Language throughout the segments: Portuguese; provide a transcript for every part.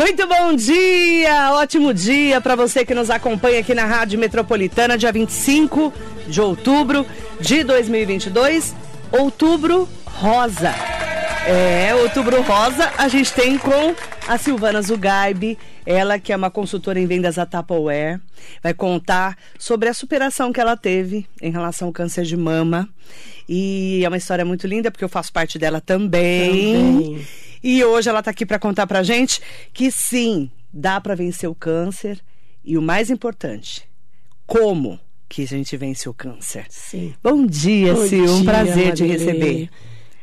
Muito bom dia, ótimo dia para você que nos acompanha aqui na Rádio Metropolitana, dia 25 de outubro de 2022, outubro rosa. É, outubro rosa a gente tem com a Silvana Zugaibe, ela que é uma consultora em vendas da Tupperware, vai contar sobre a superação que ela teve em relação ao câncer de mama. E é uma história muito linda porque eu faço parte dela também. também. E hoje ela está aqui para contar para gente que sim, dá para vencer o câncer e o mais importante, como que a gente vence o câncer. Sim. Bom dia, Bom Sil, um prazer te receber.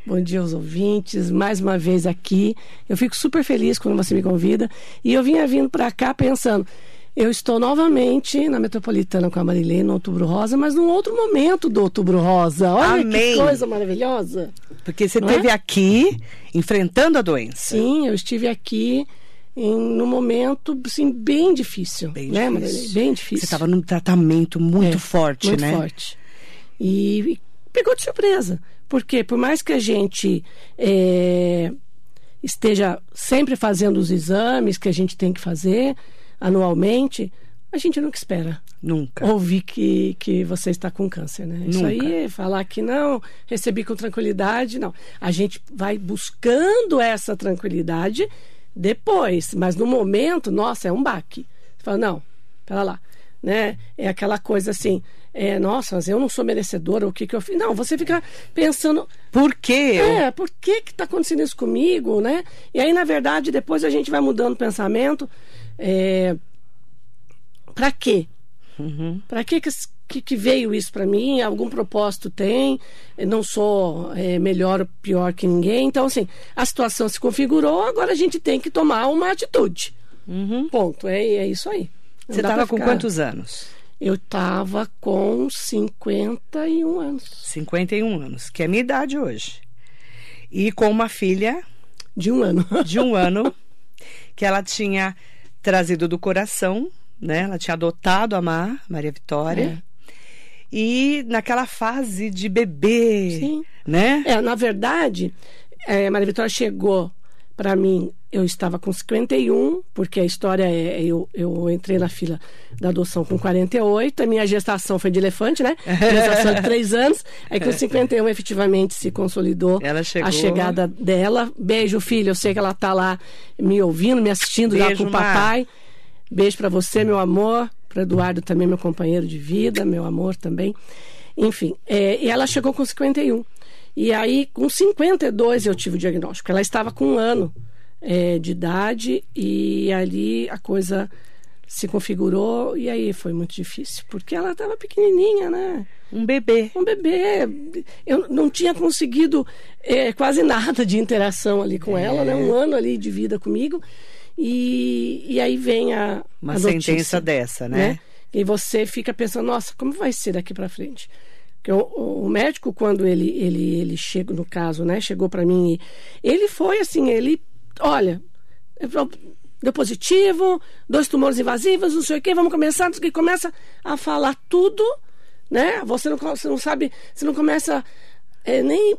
Bom dia aos ouvintes, mais uma vez aqui. Eu fico super feliz quando você me convida. E eu vinha vindo para cá pensando, eu estou novamente na Metropolitana com a Marilene no Outubro Rosa, mas num outro momento do Outubro Rosa. Olha Amém. que coisa maravilhosa. Porque você esteve é? aqui enfrentando a doença. Sim, eu estive aqui em num momento assim, bem difícil. Bem né, difícil. Marilene? Bem difícil. Você estava num tratamento muito é, forte, muito né? Muito forte. E pegou de surpresa. Porque por mais que a gente é, esteja sempre fazendo os exames que a gente tem que fazer anualmente, a gente nunca espera. Nunca. Ouvir que, que você está com câncer, né? Nunca. Isso aí, falar que não, recebi com tranquilidade, não. A gente vai buscando essa tranquilidade depois, mas no momento, nossa, é um baque. Você fala, não, pera lá, né? É aquela coisa assim, é, nossa, mas eu não sou merecedora, o que que eu fiz? Não, você fica pensando... Por quê? É, por que que está acontecendo isso comigo, né? E aí, na verdade, depois a gente vai mudando o pensamento. É, para quê? Uhum. Para que, que, que veio isso para mim? Algum propósito tem? Eu não sou é, melhor ou pior que ninguém. Então, assim, a situação se configurou, agora a gente tem que tomar uma atitude. Uhum. Ponto. É, é isso aí. Não Você estava com quantos anos? Eu estava com 51 anos. 51 anos, que é a minha idade hoje. E com uma filha. De um ano. De um ano, que ela tinha trazido do coração, né? Ela tinha adotado a Mar, Maria Vitória. É. E naquela fase de bebê, Sim. né? É, na verdade, é, Maria Vitória chegou para mim, eu estava com 51, porque a história é, eu, eu entrei na fila da adoção com 48, a minha gestação foi de elefante, né? Gestação de três anos. Aí com 51 efetivamente se consolidou a chegada dela. Beijo, filho, eu sei que ela tá lá me ouvindo, me assistindo Beijo, já com o papai. Mar. Beijo para você, meu amor. Para Eduardo também, meu companheiro de vida, meu amor também. Enfim, é, e ela chegou com 51. E aí, com 52, eu tive o diagnóstico. Ela estava com um ano é, de idade e ali a coisa se configurou e aí foi muito difícil, porque ela estava pequenininha, né? Um bebê. Um bebê. Eu não tinha conseguido é, quase nada de interação ali com é. ela, né? Um ano ali de vida comigo. E, e aí vem a. Uma a sentença notícia, dessa, né? né? E você fica pensando, nossa, como vai ser daqui para frente? Porque o, o, médico, quando ele, ele, ele chega, no caso, né, chegou para mim, ele foi assim, ele, olha, deu positivo, dois tumores invasivos, não sei o quê, vamos começar, que começa a falar tudo, né? Você não, você não sabe, você não começa é, nem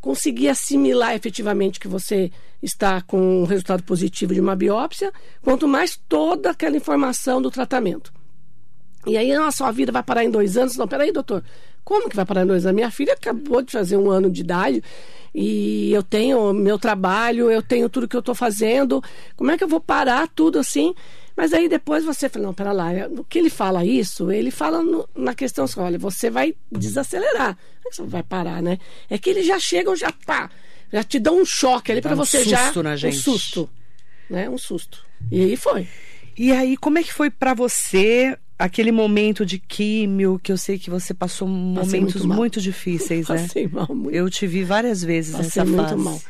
conseguir assimilar efetivamente que você está com um resultado positivo de uma biópsia, quanto mais toda aquela informação do tratamento. E aí a sua vida vai parar em dois anos? Não, peraí, doutor. Como que vai parar dois anos? Minha filha acabou de fazer um ano de idade e eu tenho meu trabalho, eu tenho tudo que eu estou fazendo. Como é que eu vou parar tudo assim? Mas aí depois você fala, não, pera lá, o que ele fala isso? Ele fala no, na questão assim, olha, você vai desacelerar. Como é que você vai parar, né? É que eles já chegam, já pá, já te dão um choque ali para você um já... Na gente. Um susto, né? Um susto. E aí foi. E aí, como é que foi para você aquele momento de químio que eu sei que você passou Passei momentos muito, muito, difíceis, né? Passei mal muito. Eu te vi várias vezes Passei nessa muito mal.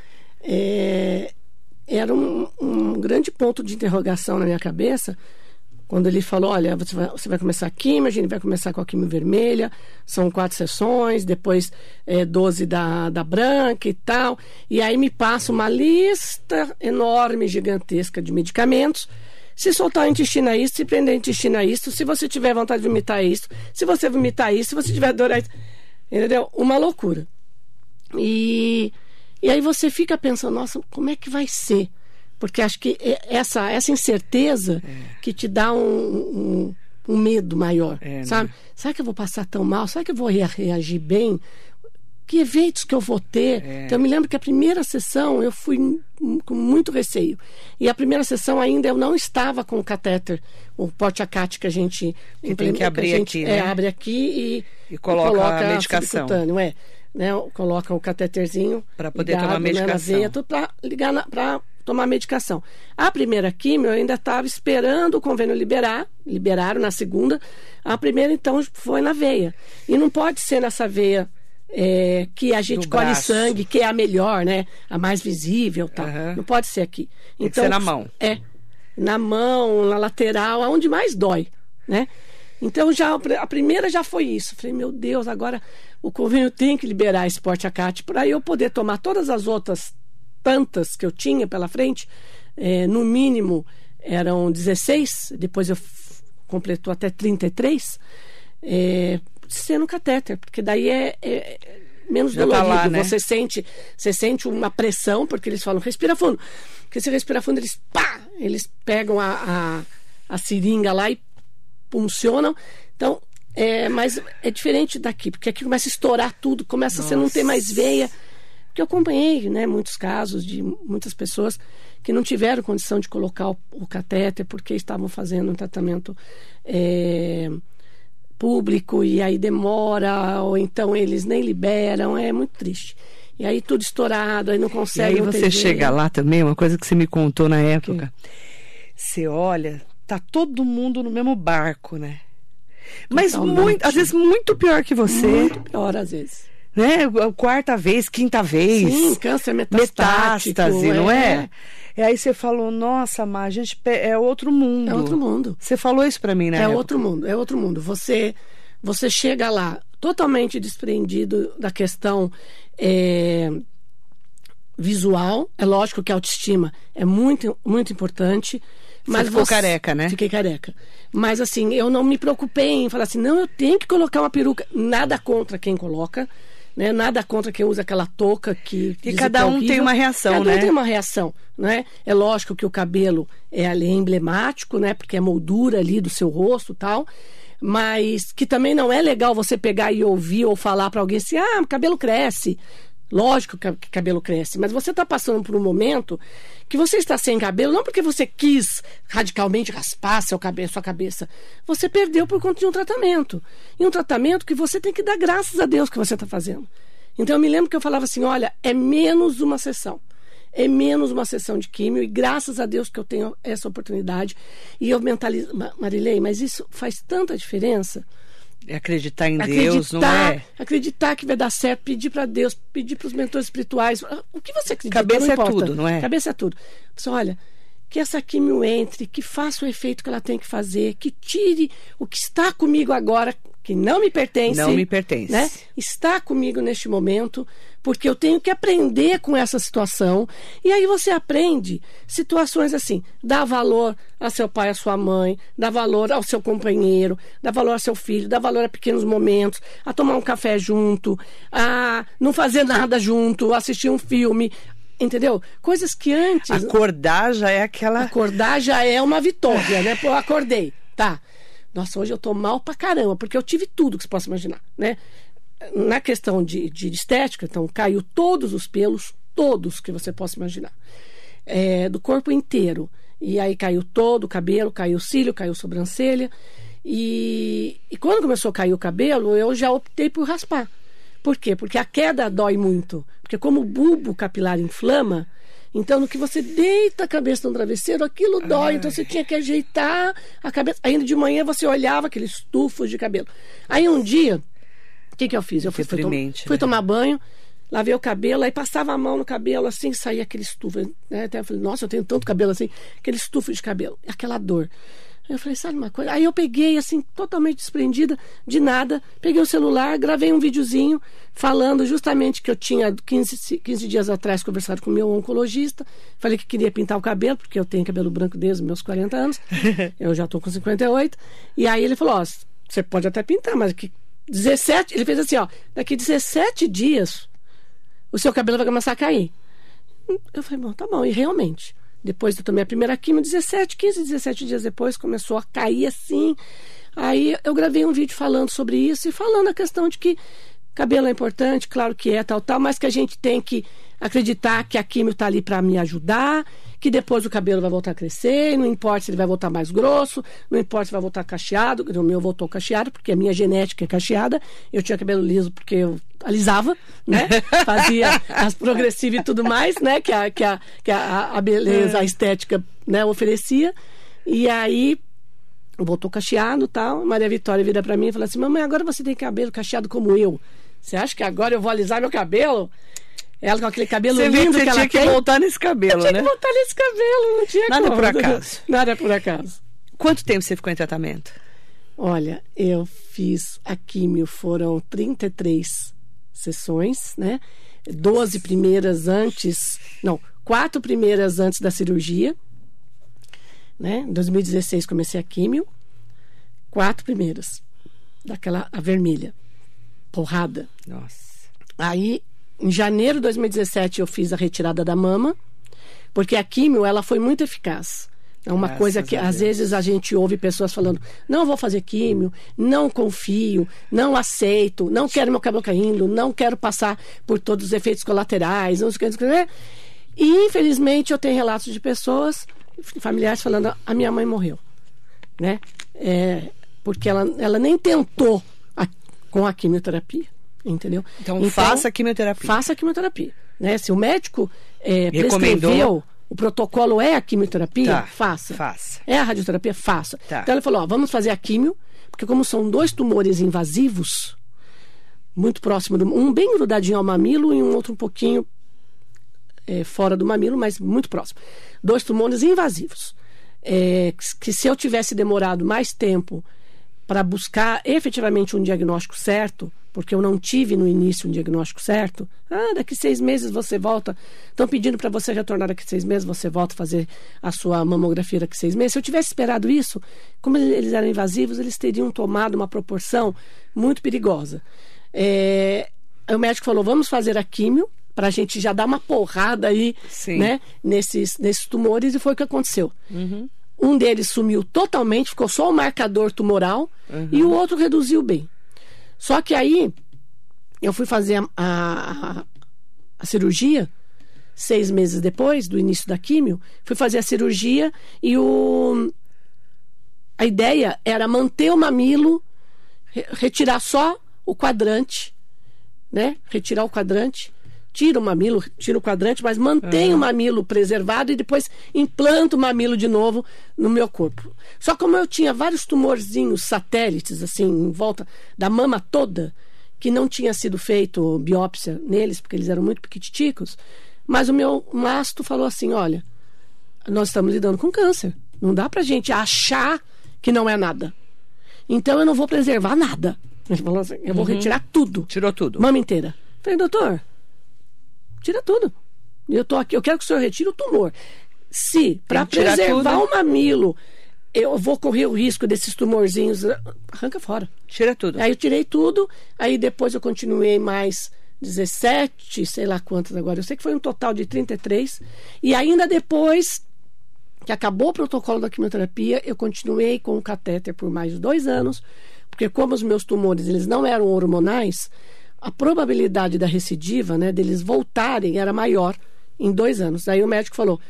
É, era um, um, grande ponto de interrogação na minha cabeça quando ele falou, olha, você vai, você vai começar a químio, a gente vai começar com a químio vermelha, são quatro sessões, depois é, 12 da, da branca e tal. E aí me passa uma lista enorme, gigantesca de medicamentos se soltar o intestino é isso, se prender o intestino é isso, se você tiver vontade de vomitar é isso, se você vomitar é isso, se você tiver dor é isso. Entendeu? Uma loucura. E, e aí você fica pensando, nossa, como é que vai ser? Porque acho que essa, essa incerteza é. que te dá um, um, um medo maior, é, sabe? Né? Será que eu vou passar tão mal? Será que eu vou reagir bem? Que eventos que eu vou ter? É. Então, eu me lembro que a primeira sessão eu fui com muito receio. E a primeira sessão ainda eu não estava com o catéter, o porte-acate que a gente... Que tem que abrir gente, aqui, né? É, abre aqui e, e coloca, coloca a medicação. É né, coloca o cateterzinho para poder ligado, tomar medicação. Né, na veia, tudo para ligar para tomar medicação. A primeira quimio eu ainda estava esperando o convênio liberar, liberaram na segunda. A primeira então foi na veia. E não pode ser nessa veia é, que a gente colhe sangue, que é a melhor, né? A mais visível, tá? Uhum. Não pode ser aqui. Tem então, que ser na mão. É, na mão, na lateral, aonde mais dói, né? Então já a primeira já foi isso. Falei, meu Deus, agora o convênio tem que liberar esse porte-acate para eu poder tomar todas as outras tantas que eu tinha pela frente. É, no mínimo eram 16, depois eu completou até 33, é, sendo catéter, porque daí é, é menos Já dolorido. Tá lá, né? Você sente, você sente uma pressão, porque eles falam, respira fundo. Porque se respira fundo, eles pá, eles pegam a, a, a seringa lá e funcionam. Então, é, mas é diferente daqui, porque aqui começa a estourar tudo, começa Nossa. a você não ter mais veia. Porque eu acompanhei né, muitos casos de muitas pessoas que não tiveram condição de colocar o, o catéter porque estavam fazendo um tratamento é, público e aí demora, ou então eles nem liberam, é muito triste. E aí tudo estourado, aí não consegue. E aí você chega lá também, uma coisa que você me contou na época. Você olha, tá todo mundo no mesmo barco, né? Mas muito, às vezes muito pior que você. Muito pior às vezes. Né? Quarta vez, quinta vez. Sim, câncer metastático. Metástase, não é? é? E aí você falou, nossa, Má, a gente é outro mundo. É outro mundo. Você falou isso para mim, né? É outro mundo, é outro mundo. Você, você chega lá totalmente desprendido da questão é, visual. É lógico que a autoestima é muito, muito importante. Mas você ficou você... careca, né? Fiquei careca. Mas assim, eu não me preocupei em falar assim, não, eu tenho que colocar uma peruca. Nada contra quem coloca. Né? Nada contra quem usa aquela touca que. E cada é um tem uma reação, cada né? Cada um tem uma reação, né? É lógico que o cabelo é ali emblemático, né? Porque é moldura ali do seu rosto tal. Mas que também não é legal você pegar e ouvir ou falar para alguém assim: ah, o cabelo cresce. Lógico que cabelo cresce, mas você está passando por um momento que você está sem cabelo, não porque você quis radicalmente raspar seu cabelo, sua cabeça. Você perdeu por conta de um tratamento. E um tratamento que você tem que dar graças a Deus que você está fazendo. Então eu me lembro que eu falava assim: olha, é menos uma sessão. É menos uma sessão de químio, e graças a Deus que eu tenho essa oportunidade. E eu mentalizo. Marilei, mas isso faz tanta diferença. É acreditar em acreditar, Deus, não é? Acreditar que vai dar certo, pedir para Deus, pedir para os mentores espirituais. O que você acredita? Cabeça é tudo, não é? Cabeça é tudo. Você olha, que essa químio entre, que faça o efeito que ela tem que fazer, que tire o que está comigo agora, que não me pertence. Não me pertence. Né? Está comigo neste momento, porque eu tenho que aprender com essa situação. E aí você aprende situações assim: dá valor a seu pai, a sua mãe, dá valor ao seu companheiro, dá valor ao seu filho, dá valor a pequenos momentos, a tomar um café junto, a não fazer nada junto, assistir um filme, Entendeu? Coisas que antes. Acordar já é aquela. Acordar já é uma vitória, né? Pô, eu acordei. Tá. Nossa, hoje eu tô mal pra caramba, porque eu tive tudo que você possa imaginar, né? Na questão de, de estética, então, caiu todos os pelos, todos que você possa imaginar. É, do corpo inteiro. E aí caiu todo o cabelo, caiu o cílio, caiu a sobrancelha. E, e quando começou a cair o cabelo, eu já optei por raspar. Por quê? Porque a queda dói muito. Porque como o bulbo capilar inflama, então no que você deita a cabeça no travesseiro, aquilo dói. Ai. Então você tinha que ajeitar a cabeça. Ainda de manhã você olhava aqueles estufos de cabelo. Aí um dia, o que, que eu fiz? Eu fui, fui, tom né? fui tomar banho, lavei o cabelo, aí passava a mão no cabelo assim, saía aquele estufo. Né? Até eu falei, nossa, eu tenho tanto cabelo assim, aquele estufo de cabelo, aquela dor. Eu falei, sabe uma coisa? Aí eu peguei, assim, totalmente desprendida de nada, peguei o celular, gravei um videozinho falando justamente que eu tinha 15, 15 dias atrás conversado com o meu oncologista. Falei que queria pintar o cabelo, porque eu tenho cabelo branco desde os meus 40 anos. eu já estou com 58. E aí ele falou: Ó, você pode até pintar, mas que 17. Ele fez assim: ó, daqui 17 dias o seu cabelo vai começar a cair. Eu falei: bom, tá bom. E realmente. Depois eu tomei a primeira quimio, 17, 15, 17 dias depois começou a cair assim. Aí eu gravei um vídeo falando sobre isso e falando a questão de que cabelo é importante, claro que é, tal, tal, mas que a gente tem que acreditar que a quimio está ali para me ajudar, que depois o cabelo vai voltar a crescer, não importa se ele vai voltar mais grosso, não importa se vai voltar cacheado, o meu voltou cacheado, porque a minha genética é cacheada, eu tinha cabelo liso porque eu alisava, né? Fazia as progressivas e tudo mais, né? Que a, que a, que a, a beleza, a estética né, oferecia. E aí voltou cacheado tal. Maria Vitória vira para mim e fala assim: Mamãe, agora você tem cabelo cacheado como eu. Você acha que agora eu vou alisar meu cabelo? Ela com aquele cabelo Você lindo que, que ela tinha que tem. voltar nesse cabelo, tinha né? que voltar nesse cabelo, não tinha Nada como. por acaso. Nada por acaso. Quanto tempo você ficou em tratamento? Olha, eu fiz a químio, foram 33 sessões, né? 12 primeiras antes, não, quatro primeiras antes da cirurgia, né? Em 2016 comecei a químio, quatro primeiras, daquela a vermelha, porrada. Nossa. Aí, em janeiro de 2017, eu fiz a retirada da mama, porque a químio ela foi muito eficaz. É uma Graças coisa que às vezes a gente ouve pessoas falando: não vou fazer químio, não confio, não aceito, não quero meu cabelo caindo, não quero passar por todos os efeitos colaterais, não sei o que. E infelizmente eu tenho relatos de pessoas, familiares, falando: a minha mãe morreu, né? É, porque ela, ela nem tentou com a quimioterapia, entendeu? Então, faça a quimioterapia. Faça a quimioterapia. Né? Se o médico é, Recomendou. prescreveu, o protocolo é a quimioterapia, Tá, faça. faça. É a radioterapia, faça. Tá. Então ele falou, ó, vamos fazer a químio, porque como são dois tumores invasivos, muito próximo do um bem grudadinho ao mamilo e um outro um pouquinho é, fora do mamilo, mas muito próximo. Dois tumores invasivos. É, que se eu tivesse demorado mais tempo para buscar efetivamente um diagnóstico certo, porque eu não tive no início um diagnóstico certo, ah, daqui seis meses você volta. Estão pedindo para você retornar daqui seis meses, você volta a fazer a sua mamografia daqui seis meses. Se eu tivesse esperado isso, como eles eram invasivos, eles teriam tomado uma proporção muito perigosa. É, o médico falou: vamos fazer a químio para a gente já dar uma porrada aí, Sim. né, nesses, nesses tumores e foi o que aconteceu. Um deles sumiu totalmente, ficou só o marcador tumoral e o outro reduziu bem. Só que aí eu fui fazer a, a- a cirurgia seis meses depois do início da químio, fui fazer a cirurgia e o a ideia era manter o mamilo, re- retirar só o quadrante, né? Retirar o quadrante, tira o mamilo, tira o quadrante, mas mantém o mamilo preservado e depois implanta o mamilo de novo no meu corpo. Só como eu tinha vários tumorzinhos satélites assim em volta da mama toda, que não tinha sido feito biópsia neles, porque eles eram muito piquititicos, mas o meu masto falou assim, olha, nós estamos lidando com câncer. Não dá pra gente achar que não é nada. Então eu não vou preservar nada. Ele falou assim, eu vou retirar tudo. Tirou tudo. Mama inteira. Falei, doutor, tira tudo. Eu tô aqui, eu quero que o senhor retire o tumor. Se, para preservar tudo. o mamilo, eu vou correr o risco desses tumorzinhos, arranca fora. Tira tudo. Aí eu tirei tudo, aí depois eu continuei mais 17, sei lá quantas agora. Eu sei que foi um total de 33. E ainda depois que acabou o protocolo da quimioterapia, eu continuei com o catéter por mais dois anos, porque como os meus tumores eles não eram hormonais, a probabilidade da recidiva, né, deles voltarem era maior em dois anos. Aí o médico falou: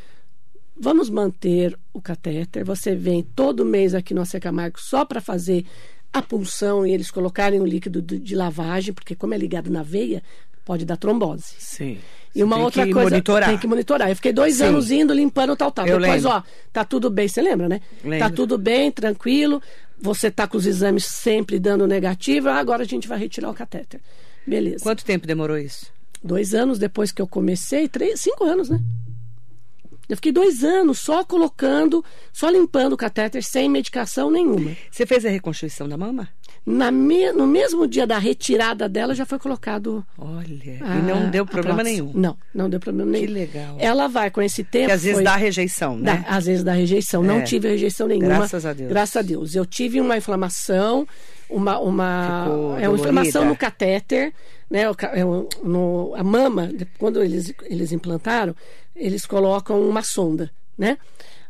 vamos manter o catéter. Você vem todo mês aqui no AC Camargo só para fazer a punção e eles colocarem o líquido de lavagem, porque como é ligado na veia, pode dar trombose. Sim. E uma Tem outra que coisa. monitorar. Tem que monitorar. Eu fiquei dois Sim. anos indo, limpando tal, tal. Eu Depois, lembro. ó, tá tudo bem. Você lembra, né? Lembro. Tá tudo bem, tranquilo. Você tá com os exames sempre dando negativo. Agora a gente vai retirar o catéter. Beleza. Quanto tempo demorou isso? Dois anos depois que eu comecei, três, cinco anos, né? Eu fiquei dois anos só colocando, só limpando o catéter sem medicação nenhuma. Você fez a reconstrução da mama? Na me- no mesmo dia da retirada dela já foi colocado. Olha. a- e não deu problema nenhum. Não, não deu problema nenhum. legal. Ela vai com esse tempo. Porque às vezes foi- dá rejeição, né? Dá, às vezes dá rejeição. Não É. tive rejeição nenhuma. Graças a Deus. Graças a Deus. Eu tive uma inflamação, uma, uma, Ficou é uma inflamação no catéter, né? é no, a mama, quando eles, eles implantaram, eles colocam uma sonda né?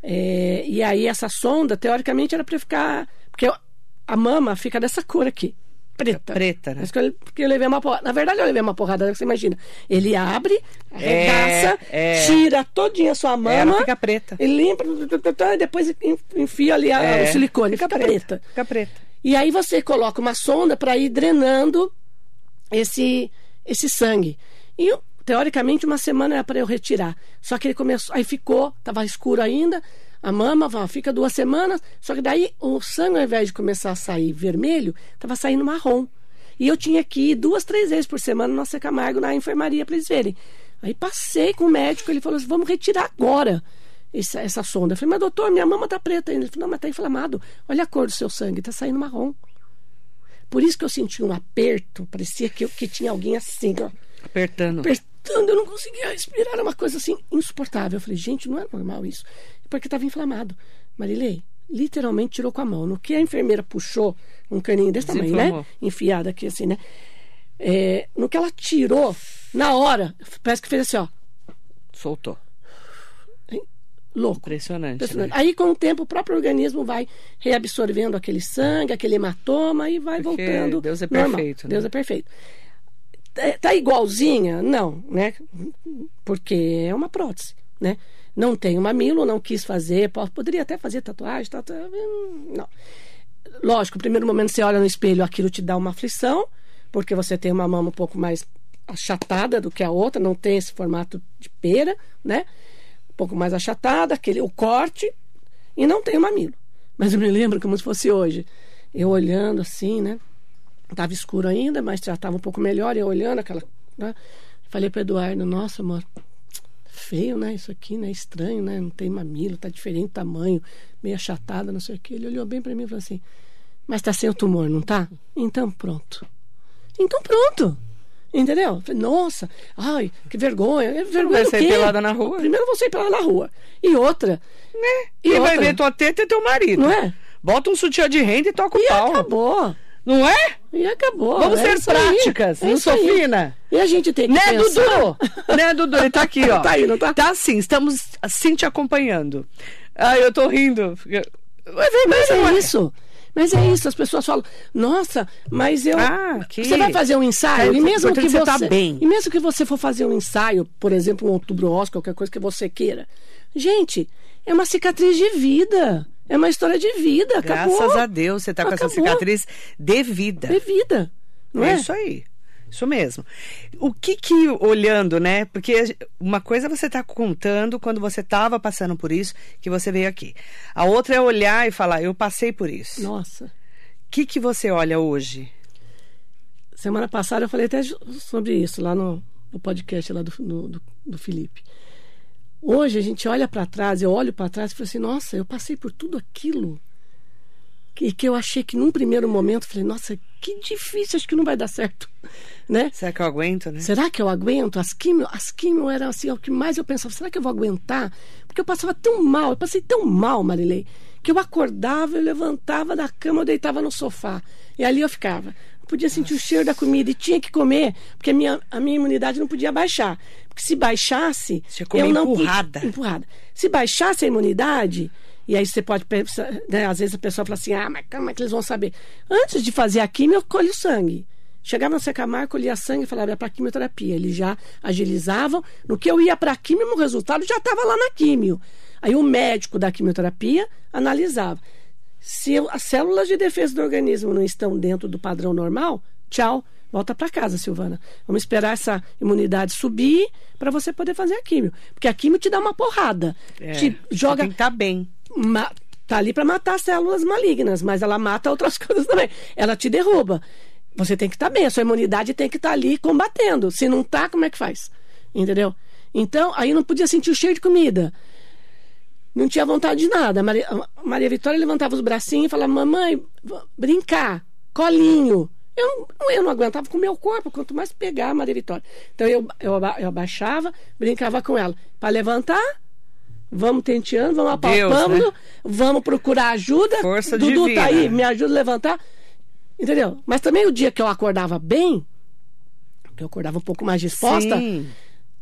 É, e aí essa sonda, teoricamente, era para ficar. Porque a mama fica dessa cor aqui. Preta. Preta, né? Eu, porque eu levei uma porrada. Na verdade, eu levei uma porrada, você imagina. Ele abre, arregaça, é. tira todinha a sua mama. Ela fica preta. Ele limpa, e depois enfia ali a- É, o silicone. Fica, preta. Fica preta. E aí você coloca uma sonda para ir drenando esse, esse sangue. E teoricamente uma semana era para eu retirar. Só que ele começou, aí ficou, estava escuro ainda. A mama fica duas semanas, só que daí o sangue, ao invés de começar a sair vermelho, estava saindo marrom. E eu tinha que ir duas, três vezes por semana no Nossa Camargo na enfermaria para eles verem. Aí passei com o médico, ele falou assim: vamos retirar agora essa, essa sonda. Eu falei, mas doutor, minha mama tá preta ainda. Ele falou, não, mas tá inflamado. Olha a cor do seu sangue, tá saindo marrom. Por isso que eu senti um aperto, parecia que, eu, que tinha alguém assim, ó, Apertando. apertando, eu não conseguia respirar, era uma coisa assim insuportável. Eu falei, gente, não é normal isso, porque estava inflamado. Marilei, literalmente tirou com a mão. No que a enfermeira puxou um caninho desse tamanho, né? Enfiado aqui assim, né? É, no que ela tirou, na hora, parece que fez assim, ó, Soltou. Louco. Impressionante. Impressionante. né? Aí, com o tempo, o próprio organismo vai reabsorvendo aquele sangue, aquele hematoma e vai Porque voltando. Deus é normal. perfeito, né? Deus é perfeito. Tá- Tá igualzinha? Não, né? Porque é uma prótese, né? Não tem um mamilo, não quis fazer, po- poderia até fazer tatuagem, tatu... hum, não. Lógico, no primeiro momento você olha no espelho, aquilo te dá uma aflição, porque você tem uma mama um pouco mais achatada do que a outra, não tem esse formato de pera, né? Pouco mais achatada, aquele, o corte, e não tem o mamilo. Mas eu me lembro como se fosse hoje. Eu olhando assim, né? Tava escuro ainda, mas já estava um pouco melhor, e eu olhando aquela. Né? Falei para Eduardo, nossa, amor, feio, né? Isso aqui, né? Estranho, né? Não tem mamilo, tá diferente tamanho, meio achatada, não sei o quê. Ele olhou bem para mim e falou assim: Mas tá sem o tumor, não tá? Então pronto. Então pronto. Entendeu? Falei, nossa, ai, que vergonha. É Vergonha vai sair pelada na rua? Primeiro eu vou sair pelada na rua. E outra, Né? E Quem vai outra? ver tua teta é teu marido. Não é? Bota um sutiã de renda e toca o e pau. acabou. Não é? E acabou. Vamos É ser aí. práticas, É aí. fina. E a gente tem que Né, pensar... Dudu? né, Dudu? Ele tá aqui, ó. Tá aí, não tá? Tá sim, estamos assim te acompanhando. Ah, eu tô rindo. Mas é, Mas não é isso. Mas é isso, as pessoas falam, nossa, mas eu. Ah, que- Você vai fazer um ensaio, É, e mesmo importante que você tá bem. E mesmo que você for fazer um ensaio, por exemplo, um outubro rosa, qualquer coisa que você queira. Gente, é uma cicatriz de vida. É uma história de vida. Graças acabou. a Deus você tá com essa cicatriz de vida. De vida. Não é? É isso aí. Isso mesmo. O que que, olhando, né? Porque uma coisa você tá contando quando você tava passando por isso, que você veio aqui. A outra é olhar e falar, eu passei por isso. O Nossa. que que você olha hoje? Semana passada eu falei até sobre isso lá no, no podcast lá do, no- do, do Felipe. Hoje a gente olha para trás, eu olho para trás e falo assim, nossa, eu passei por tudo aquilo que, que eu achei que num primeiro momento, falei, nossa, que difícil, acho que não vai dar certo, né? Será que eu aguento, né? Será que eu aguento? As químio, as químio eram assim, o que mais eu pensava, será que eu vou aguentar? Porque eu passava tão mal, eu passei tão mal, Marilei, que eu acordava, eu levantava da cama, eu deitava no sofá. E ali eu ficava. Eu podia sentir o cheiro da comida e tinha que comer, porque a minha, a minha imunidade não podia baixar. Porque se baixasse. Você eu não pu- empurrada. empurrada. Se baixasse a imunidade, e aí você pode pensar, né, às vezes a pessoa fala assim, ah, mas como é que eles vão saber? Antes de fazer a quimio, eu colho sangue. Chegava no Secamar, colhia sangue e falava, é para quimioterapia. Eles já agilizavam. No que eu ia para a quimio, o resultado já estava lá na quimio. Aí o médico da quimioterapia analisava. Se eu- as células de defesa do organismo não estão dentro do padrão normal, tchau, volta para casa, Silvana. Vamos esperar essa imunidade subir para você poder fazer a quimio. Porque a quimio te dá uma porrada. É, te joga Tem que estar bem. Tá ali para matar células malignas, mas ela mata outras coisas também. Ela te derruba. Você tem que estar bem, a sua imunidade tem que estar ali combatendo. Se não tá, como é que faz? Entendeu? Então, aí não podia sentir o cheiro de comida. Não tinha vontade de nada. Maria, Maria Vitória levantava os bracinhos e falava: Mamãe, brincar, colinho. Eu, eu não aguentava com o meu corpo, quanto mais pegar a Maria Vitória. Então eu, eu, eu abaixava, brincava com ela. Para levantar, vamos tenteando, vamos Deus, apalpando, né? vamos procurar ajuda. Força Dudu divina. tá aí, me ajuda a levantar. Entendeu? Mas também o dia que eu acordava bem, que eu acordava um pouco mais disposta, Sim.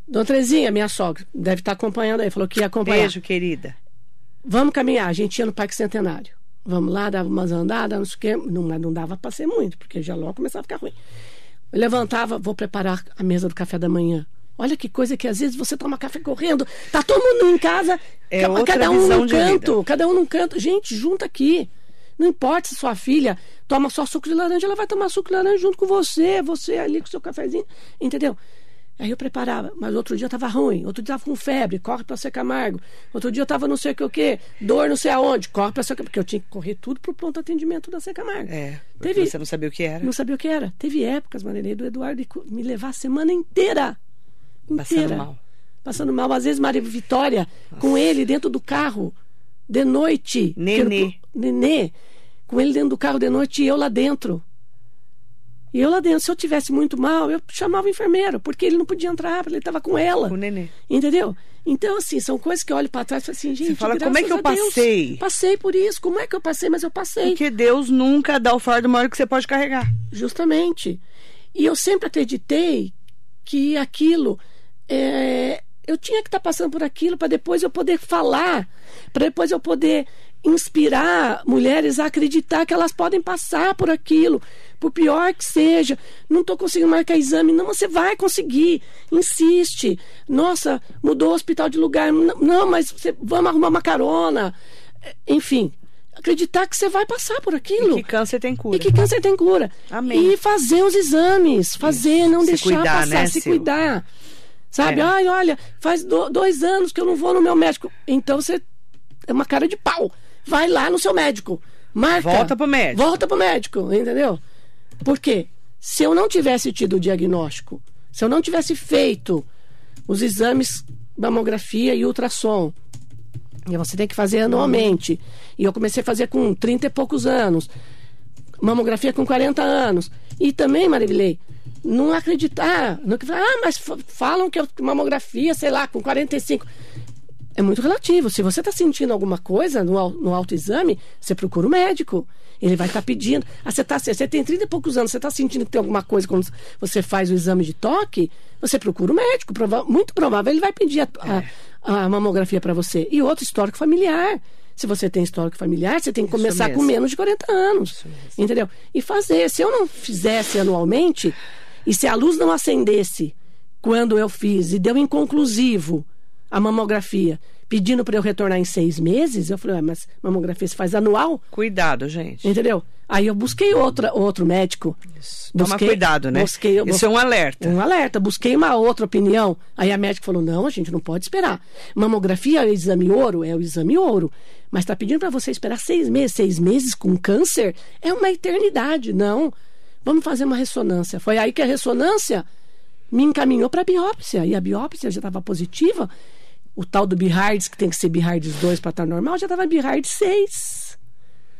Dona Terezinha, minha sogra, deve estar acompanhando aí, falou que ia acompanhar. Beijo, querida. Vamos caminhar. A gente ia no Parque Centenário. Vamos lá, dava umas andadas, não sei o quê. Não, não dava para ser muito, porque já logo começava a ficar ruim. Eu levantava, vou preparar a mesa do café da manhã. Olha que coisa que às vezes você toma café correndo, tá todo mundo em casa, É cada um num canto, vida. cada um num canto. Gente, junta aqui. Não importa se sua filha toma só suco de laranja, ela vai tomar suco de laranja junto com você, você ali com seu cafezinho, entendeu? Aí eu preparava, mas outro dia tava ruim, outro dia tava com febre, corre para ser Camargo. Outro dia eu tava não sei o que o quê, dor não sei aonde, corre para ser porque eu tinha que correr tudo pro pronto atendimento da Seca Camargo. É, Teve- você não sabia o que era. Não sabia o que era. Teve épocas, Marilei, do Eduardo me levar a semana inteira. Passando Inteira. mal. Passando mal. Às vezes, Maria Vitória, com ele dentro do carro, de noite. Nenê. Nenê. Com ele dentro do carro de noite e eu lá dentro. E eu lá dentro. Se eu tivesse muito mal, eu chamava o enfermeiro, porque ele não podia entrar, porque ele estava com ela. Com o nenê. Entendeu? Então, assim, são coisas que eu olho para trás e falo assim, gente. fala, como é que eu a Deus, passei? Passei por isso. Como é que eu passei? Mas eu passei. Porque Deus nunca dá o fardo maior que você pode carregar. Justamente. E eu sempre acreditei que aquilo. É, eu tinha que estar passando por aquilo para depois eu poder falar, para depois eu poder inspirar mulheres a acreditar que elas podem passar por aquilo, por pior que seja. Não estou conseguindo marcar exame, não, você vai conseguir. Insiste. Nossa, mudou o hospital de lugar. Não, mas você, vamos arrumar uma carona. É, Enfim, acreditar que você vai passar por aquilo. Que câncer tem cura. E que câncer tem cura. Amém. E fazer os exames, fazer, não Se deixar cuidar, passar, né, se Sil? cuidar. Sabe? É. Ai, olha, faz do- dois anos que eu não vou no meu médico. Então você é uma cara de pau. Vai lá no seu médico. Marca. Volta pro médico. Volta pro médico, entendeu? Por quê? Se eu não tivesse tido o diagnóstico, se eu não tivesse feito os exames mamografia e ultrassom, e você tem que fazer anualmente. E eu comecei a fazer com 30 e poucos anos. Mamografia com 40 anos. E também, Marilei, não acreditar. Não, que- ah, mas fa- falam que eu- mamografia, sei lá, com 45. É muito relativo. Se você está sentindo alguma coisa no, no autoexame, você procura o médico. Ele vai estar pedindo. Ah, você, tá, você tem 30 e poucos anos, você está sentindo que tem alguma coisa quando você faz o exame de toque, você procura o médico. Prova- muito provável ele vai pedir a, a- a mamografia para você. E outro histórico familiar. Se você tem histórico familiar, você tem que Isso começar com mesmo. menos de 40 anos. Entendeu? E fazer. Se eu não fizesse anualmente, e se a luz não acendesse quando eu fiz e deu inconclusivo a mamografia, pedindo para eu retornar em seis meses, eu falei, "Ué, mas mamografia se faz anual? Cuidado, gente. Entendeu? Aí eu busquei outra, outro médico. Toma Busquei- cuidado, né? busquei- Isso é um alerta. Um alerta. Busquei uma outra opinião. Aí a médica falou: não, a gente não pode esperar. Mamografia é o exame ouro? É o exame ouro. Mas está pedindo para você esperar seis meses. Seis meses com câncer é uma eternidade. Não. Vamos fazer uma ressonância. Foi aí que a ressonância me encaminhou para a biópsia. E a biópsia já estava positiva. O tal do Bihards, que tem que ser Bihards 2 para estar normal, já estava Bihards 6.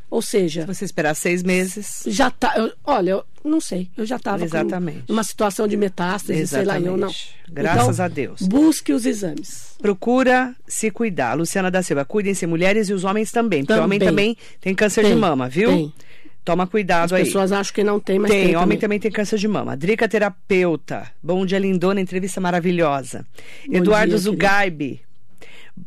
Ou seja, Se você esperar seis meses, já tá. eu- olha, eu não sei. Eu já estava Exatamente. numa situação de metástase, sei lá, eu não. Exatamente. Graças Então, a Deus. Busque os exames. procura se cuidar. Luciana da Silva, cuidem-se mulheres e os homens também. Porque o homem Também. também tem câncer de Tem, mama, viu? tem. Toma cuidado As aí. pessoas acham que não tem, mas Tem, tem. homem também. também tem câncer de mama. Drica terapeuta. Bom dia, lindona, entrevista maravilhosa. Bom Eduardo dia, Zugaibe.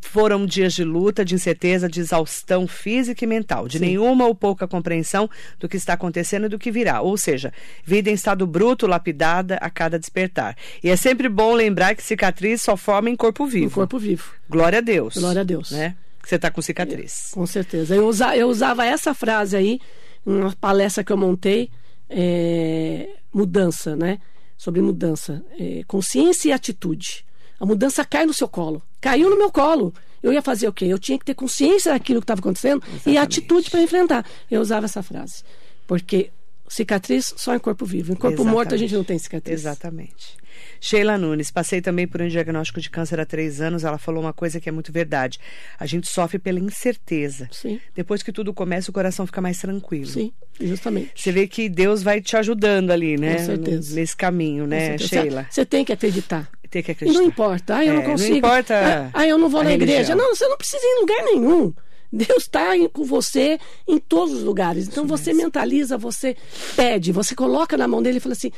Foram dias de luta, de incerteza, de exaustão física e mental, de nenhuma ou pouca compreensão do que está acontecendo e do que virá. Ou seja, vida em estado bruto, lapidada a cada despertar. E é sempre bom lembrar que cicatriz só forma em corpo vivo. No corpo vivo, Glória a Deus. Glória a Deus. Né? Que você está com cicatriz. com certeza. Eu, usa, eu usava essa frase aí, em uma palestra que eu montei, é, mudança, né? Sobre mudança. É, consciência e atitude. A mudança cai no seu colo. Caiu no meu colo. Eu ia fazer o quê? Eu tinha que ter consciência daquilo que estava acontecendo e atitude para enfrentar. Eu usava essa frase. Porque cicatriz só em corpo vivo. Em corpo morto a gente não tem cicatriz. Exatamente. Sheila Nunes, passei também por um diagnóstico de câncer há três anos. Ela falou uma coisa que é muito verdade. A gente sofre pela incerteza. Sim. Depois que tudo começa, o coração fica mais tranquilo. Sim, justamente. Você vê que Deus vai te ajudando ali, né? Com certeza. Nesse caminho, né. Sheila? Você tem que acreditar. Tem que acreditar. não importa. Ah, eu É, não não consigo. importa Ah, eu não vou na igreja. religião. Não, você não precisa ir em lugar nenhum. Deus está com você em todos os lugares. Então você mentaliza, você pede, você coloca na mão dele e fala assim: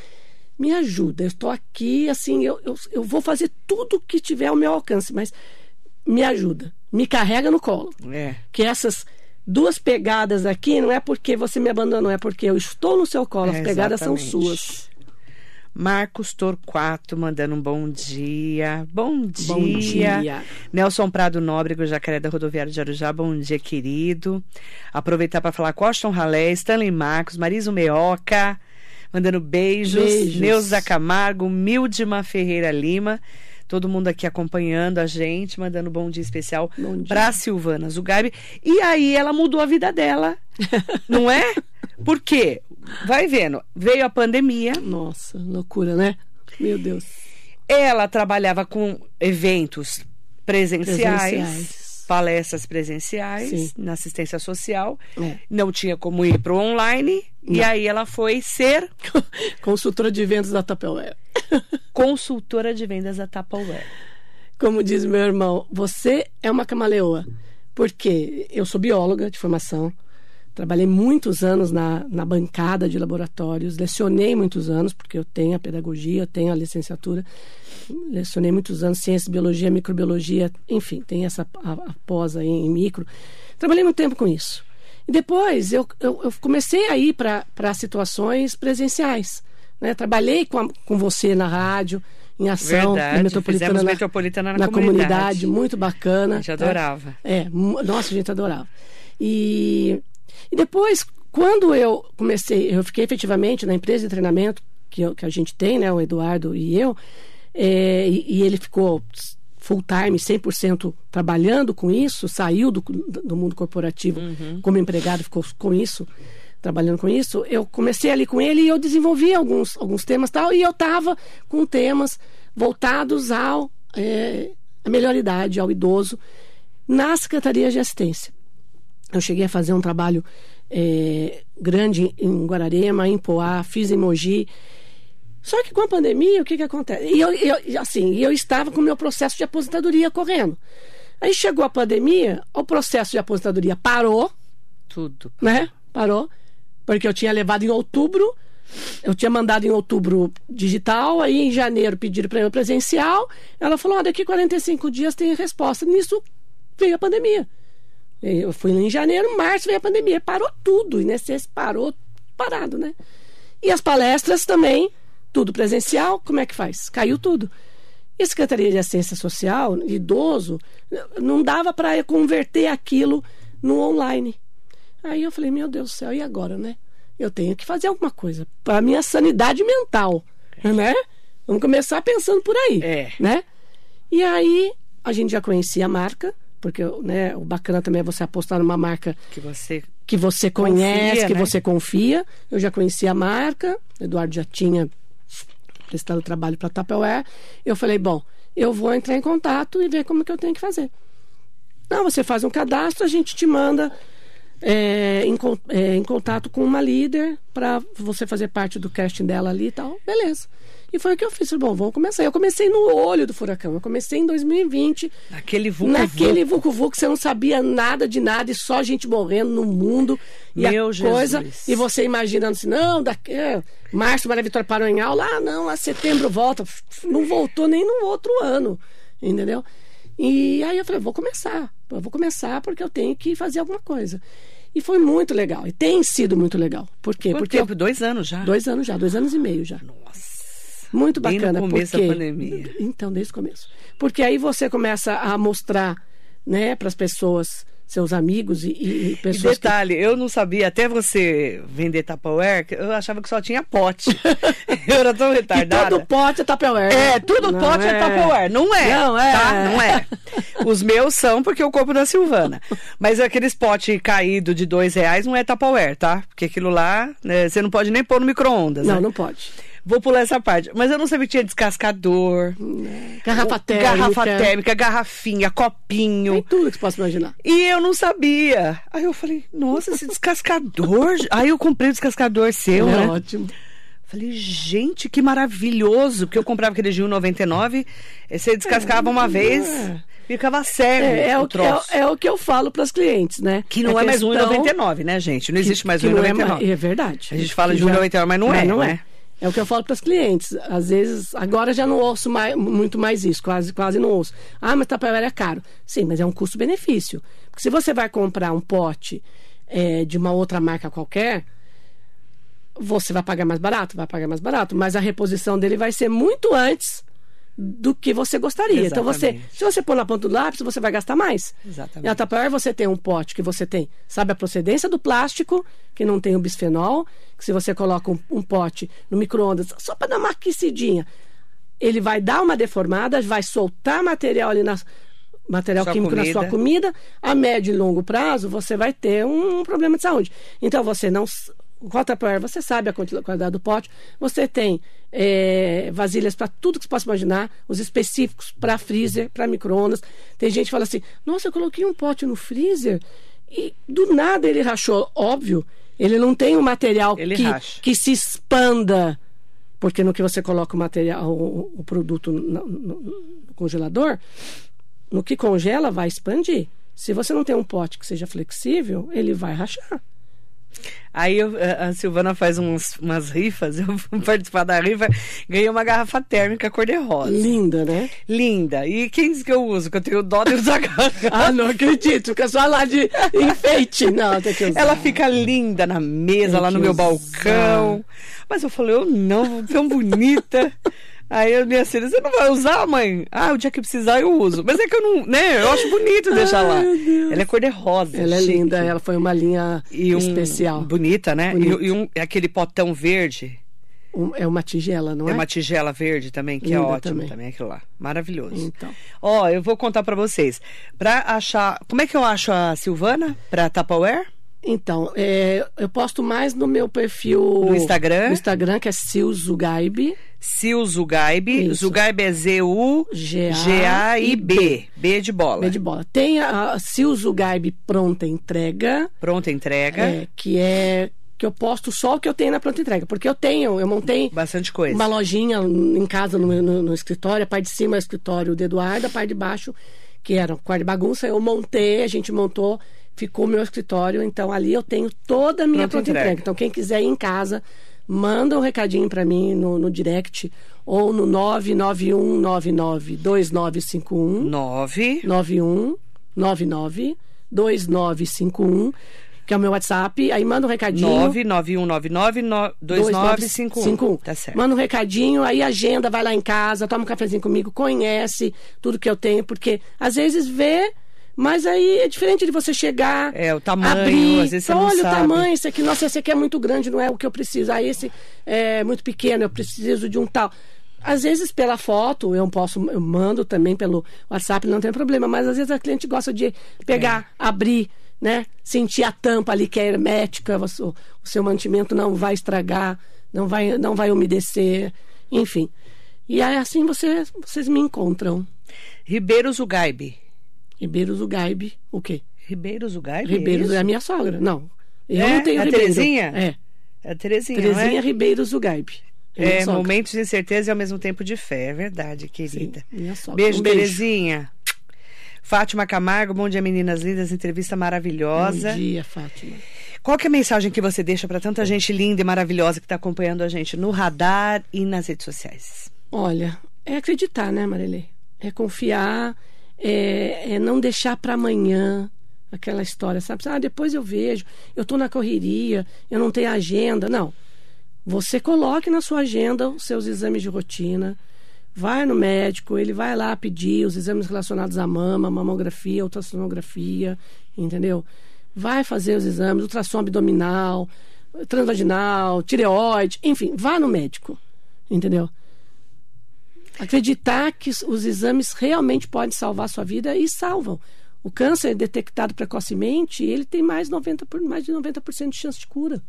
me ajuda. Eu estou aqui, assim, eu, eu, eu vou fazer tudo que tiver ao meu alcance, mas me ajuda. Me carrega no colo. É. Que essas duas pegadas aqui não é porque você me abandonou, é porque eu estou no seu colo. As É, pegadas são exatamente. suas. Marcos Torquato mandando um bom dia. Bom dia. Bom dia. Nelson Prado Nóbrego, Jacaré da Rodoviária de Arujá. Bom dia, querido. Aproveitar para falar com Austin Ralé, Stanley Marcos, Mariso Meoca, mandando beijos. Beijos. Neuza Camargo, Mildima Ferreira Lima. Todo mundo aqui acompanhando a gente, mandando bom dia especial para Silvana Zugaib. E aí ela mudou a vida dela, não é? Por quê? Vai vendo, veio a pandemia, Nossa, loucura, né? Meu Deus. ela trabalhava com eventos presenciais, Presenciais. palestras presenciais Sim. na assistência social. É. Não tinha como ir para o online. E Não. aí ela foi ser Consultora de vendas da Tupperware. consultora de vendas da Tupperware. Como diz meu irmão, você é uma camaleoa. Porque eu sou bióloga de formação, trabalhei muitos anos na, na bancada de laboratórios, lecionei muitos anos, porque eu tenho a pedagogia, eu tenho a licenciatura, lecionei muitos anos ciência, biologia, microbiologia, enfim, tem essa a, a pós aí em micro. Trabalhei muito tempo com isso. E depois eu, eu, eu comecei a ir para situações presenciais. Né? Trabalhei com, a- com você na rádio, em ação, Verdade, na metropolitana, na, Metropolitana na na comunidade. comunidade, muito bacana. A gente tá? adorava. É, mu- nossa, a gente adorava. E, e depois, quando eu comecei, eu fiquei efetivamente na empresa de treinamento que, eu- que a gente tem, né, o Eduardo e eu, é, e, e ele ficou full time, 100% trabalhando com isso, saiu do, do mundo corporativo como empregado, ficou com isso, trabalhando com isso, eu comecei ali com ele e eu desenvolvi alguns, alguns temas tal, e eu estava com temas voltados ao é, a melhor idade, ao idoso, na Secretaria de Assistência. Eu cheguei a fazer um trabalho é, grande em Guararema, em Poá, fiz em Mogi. Só que com a pandemia, o que, que acontece? E eu, eu, assim, eu estava com o meu processo de aposentadoria correndo. Aí chegou a pandemia, o processo de aposentadoria parou, Tudo. né? Parou. Porque eu tinha levado em outubro, eu tinha mandado em outubro digital, aí em janeiro pediram para eu presencial. Ela falou: ah, daqui 45 dias tem resposta. Nisso veio a pandemia. Eu fui em janeiro, março veio a pandemia. Parou tudo. O INSS parou parado, né? E as palestras também, tudo presencial, como é que faz? Caiu tudo. E a Secretaria de Assistência Social, idoso, não dava para converter aquilo no online. Aí eu falei, meu Deus do céu, e agora, né? Eu tenho que fazer alguma coisa para minha sanidade mental, né? Vamos começar pensando por aí, É. né? E aí a gente já conhecia a marca, porque né, o bacana também é você apostar numa marca Que você que você conhece, Confia, que né? você confia. Eu já conhecia a marca, o Eduardo já tinha prestado trabalho para a Tupperware. Eu falei, bom, eu vou entrar em contato e ver como que eu tenho que fazer. Não, você faz um cadastro, a gente te manda é, em, é, em contato com uma líder para você fazer parte do casting dela ali e tal. Beleza. E foi o que eu fiz. Bom, vamos começar. Eu comecei no olho do furacão. Eu comecei em 2020. naquele vulco Naquele vucu vucu você não sabia nada de nada e só gente morrendo no mundo. E Meu a coisa. Jesus. E você imaginando assim, não, daqui, é, março Maria Vitória parou em aula, ah, não, a setembro volta. Não voltou nem no outro ano. Entendeu? E aí eu falei, vou começar. Eu vou começar porque eu tenho que fazer alguma coisa. E foi muito legal. E tem sido muito legal. Por quê? Quanto porque tempo? Dois anos já? dois anos já, dois anos e meio já. Nossa. Muito Bem no bacana. começo da porque... pandemia. Então, desde o começo. Porque aí você começa a mostrar né, para as pessoas, seus amigos e, e- e E pessoas que detalhe, eu não sabia, até você vender Tupperware, eu achava que só tinha pote. eu era tão E retardada. todo pote é Tupperware. É, tudo Não pote é. Tupperware. Não é. Não é. Tá? Não é. Os meus são porque eu compro da Silvana. Mas aqueles potes caídos de dois reais não é Tupperware, tá? Porque aquilo lá, né, você não pode nem pôr no micro-ondas. Não, né? não pode. Vou pular essa parte. Mas eu não sabia que tinha descascador. Garrafa térmica. Garrafa térmica, garrafinha, Tem copinho. tudo que você possa imaginar. E eu não sabia. Aí eu falei, nossa, esse descascador. Aí eu comprei o descascador seu, é né? ótimo. Falei, gente, que maravilhoso. Porque eu comprava aquele de 1,99. eh, Você descascava uma vez, ficava cego É, é o que- troço. é, é o que eu falo para os clientes, né? Que não é, A mais questão 1,99, né, gente? Não existe mais que é, 1,99. mais- é verdade. A gente fala Que de 1,99, mas não é, não é? É o que eu falo para os clientes. Às vezes, agora já não ouço mais, muito mais isso, quase, quase não ouço. Ah, mas Tupperware é caro. Sim, mas é um custo-benefício. Porque se você vai comprar um pote é, de uma outra marca qualquer, você vai pagar mais barato, vai pagar mais barato, mas a reposição dele vai ser muito antes do que você gostaria. Exatamente. Então você, se você pôr na ponta do lápis, você vai gastar mais. Exatamente. E a Tupperware você tem um pote que você tem, sabe a procedência do plástico, que não tem o bisfenol, que se você coloca um, um pote no micro-ondas só para dar uma aquecidinha, ele vai dar uma deformada, vai soltar material ali na material sua químico comida. na sua comida, a médio e longo prazo você vai ter um problema de saúde. Então você não Rota Power, você sabe a qualidade do pote. Você tem é, vasilhas para tudo que você possa imaginar, os específicos para freezer, para micro-ondas. Tem gente que fala assim: nossa, eu coloquei um pote no freezer e do nada ele rachou. Óbvio, ele não tem um material que, que se expanda. Porque no que você coloca o material, o, o produto no, no, no congelador, no que congela vai expandir. Se você não tem um pote que seja flexível, ele vai rachar. Aí eu, a Silvana faz uns, umas rifas, eu fui participar da rifa, ganhei uma garrafa térmica cor-de-rosa. Linda, né? Linda. E quem diz que eu uso? Que eu tenho dó de usar garrafa. ah, não acredito, fica só lá de enfeite. Não, tem que usar. Ela fica linda na mesa, tem lá no meu usar. balcão. Mas eu falei, eu não, tão bonita. Aí a minha filha, você não vai usar, mãe? Ah, o dia que precisar eu uso. Mas é que eu não, né? Eu acho bonito deixar Ai, lá. Ela é cor de rosa. Ela chique. é linda, ela foi uma linha e um, especial. Bonita, né? E, e, um, aquele potão verde. Um, é uma tigela, não é? É uma tigela verde também, que é linda é ótimo também. também aquilo lá. Maravilhoso. Então. Ó, eu vou contar para vocês. Pra achar. Como é que eu acho a Silvana pra Tupperware? Então, é, eu posto mais no meu perfil. No Instagram? No Instagram, que é Sil Zugaibe. Sil Zugaibe. É Z-U-G-A-I-B. B de bola. B de bola. Tem a Sil Zugaibe Pronta Entrega. Pronta Entrega. É, que é que eu posto só o que eu tenho na pronta entrega. Porque eu tenho, eu montei bastante coisa. Uma lojinha em casa, no, no, no escritório, a parte de cima é o escritório do Eduardo, a parte de baixo, que era um quarto de bagunça, eu montei, a gente montou ficou meu escritório. Então ali eu tenho toda a minha pronta, entrega. entrega. Então quem quiser ir em casa, manda um recadinho para mim no, no direct ou no 991992951. 9199 2951 que é o meu WhatsApp, aí manda um recadinho. 991992951. Tá certo. Manda um recadinho, aí agenda, vai lá em casa, toma um cafezinho comigo, conhece tudo que eu tenho, porque às vezes vê mas aí é diferente de você chegar. É, o tamanho, abrir, às vezes você Olha sabe. o tamanho, esse aqui, nossa, esse aqui é muito grande, não é o que eu preciso. Ah, esse é muito pequeno, eu preciso de um tal. Às vezes pela foto, eu posso, eu mando também pelo WhatsApp, não tem problema, mas às vezes a cliente gosta de pegar, é. abrir, né? Sentir a tampa ali que é hermética, o, o seu mantimento não vai estragar, não vai, não vai umedecer, enfim. E aí assim você, vocês me encontram. Ribeiro Zugaibe. Ribeiro Zugaibe, o quê? Ribeiro Zugaibe? Ribeiro é, é a minha sogra. Não. Eu é? não tenho a Ribeiro. Terezinha? É. É a Terezinha, Terezinha é? Ribeiro Zugaibe. É, é momentos de incerteza e ao mesmo tempo de fé. É verdade, querida. Sim, minha sogra. Beijo, um Terezinha. Fátima Camargo, bom dia, meninas lindas. Entrevista maravilhosa. Bom dia, Fátima. Qual que é a mensagem que você deixa para tanta gente linda e maravilhosa que está acompanhando a gente no radar e nas redes sociais? Olha, é acreditar, né, Marilê? É confiar é, é não deixar para amanhã aquela história, sabe? Ah, depois eu vejo, eu estou na correria, eu não tenho agenda. Não. Você coloque na sua agenda os seus exames de rotina, vai no médico, ele vai lá pedir os exames relacionados à mama, mamografia, ultrassonografia, entendeu? Vai fazer os exames, ultrassom abdominal, transvaginal, tireoide, enfim, vá no médico, entendeu? Acreditar que os exames realmente podem salvar a sua vida e salvam. O câncer detectado precocemente, ele tem mais, 90 por, mais de 90% de chance de cura.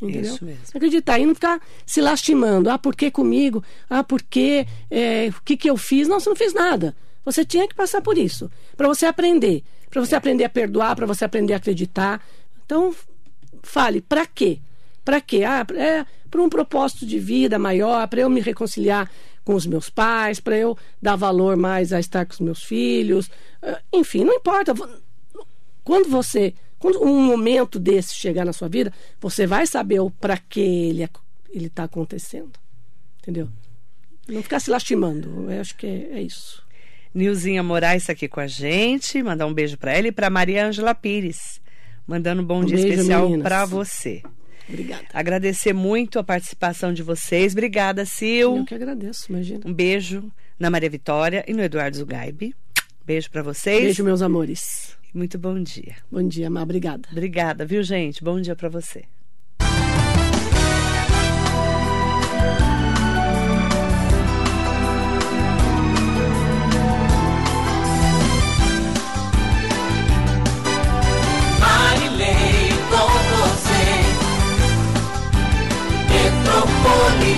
Entendeu? Isso mesmo. Acreditar e não ficar se lastimando. Ah, por que comigo? Ah, por que? É, o que, que eu fiz? Não, você não fez nada. Você tinha que passar por isso. Para você aprender. Para você é. aprender a perdoar, para você aprender a acreditar. Então, fale, para quê? Para quê? Ah, é para um propósito de vida maior, para eu me reconciliar com os meus pais, para eu dar valor mais a estar com os meus filhos. Ah, enfim, não importa. Quando você. Quando um momento desse chegar na sua vida, você vai saber o para que ele, ele tá acontecendo. Entendeu? Não ficar se lastimando. Eu acho que é, é isso. Nilzinha Moraes está aqui com a gente. Mandar um beijo para ela e para Maria Ângela Pires. Mandando um bom Um dia beijo, especial para você. Obrigada. Agradecer muito a participação de vocês. Obrigada, Sil. Eu que agradeço, imagina. Um beijo na Maria Vitória e no Eduardo Zugaibe. Beijo para vocês. Beijo, meus amores. Muito bom dia. Bom dia, Má. Obrigada. Obrigada, viu, gente? Bom dia para você. for me.